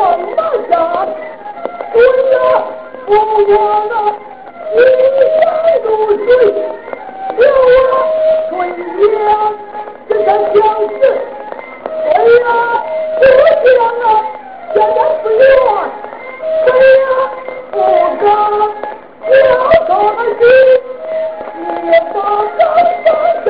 我那啥，不要我我那一江如水，叫我春江这个相思，哎呀，多香啊，家家不，哎呀，我刚叫他们去，也把他们打。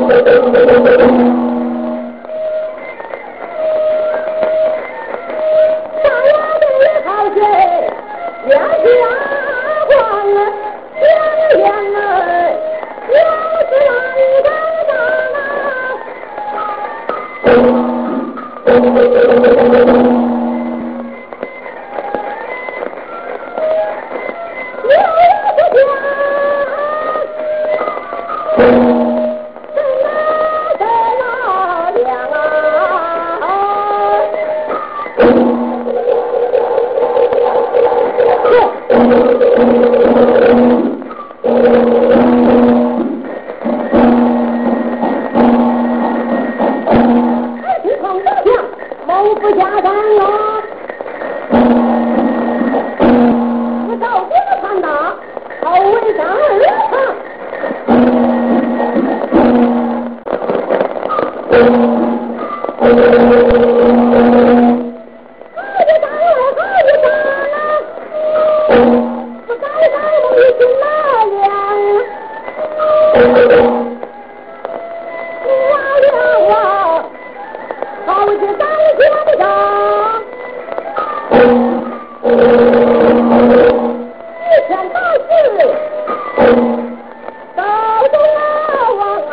Yeah. له حاجي يا جي 不加餐了，不照顾他了，好为咱儿子。好一打来，好一打来，我。听不响。一天到地，到处瞭望啊。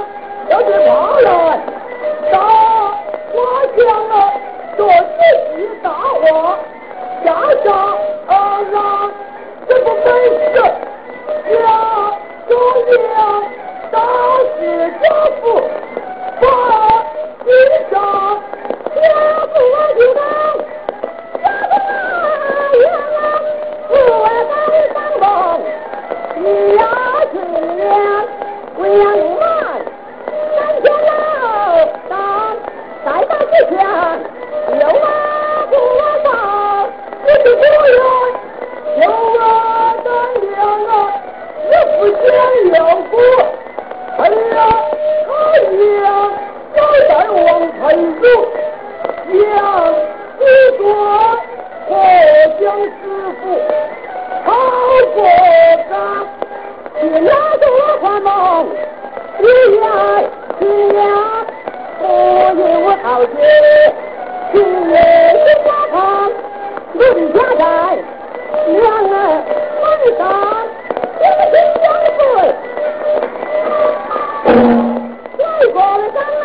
Yeah. 老街，今夜新家堂，论家宅，两儿门上有个新娘子，来过山啊。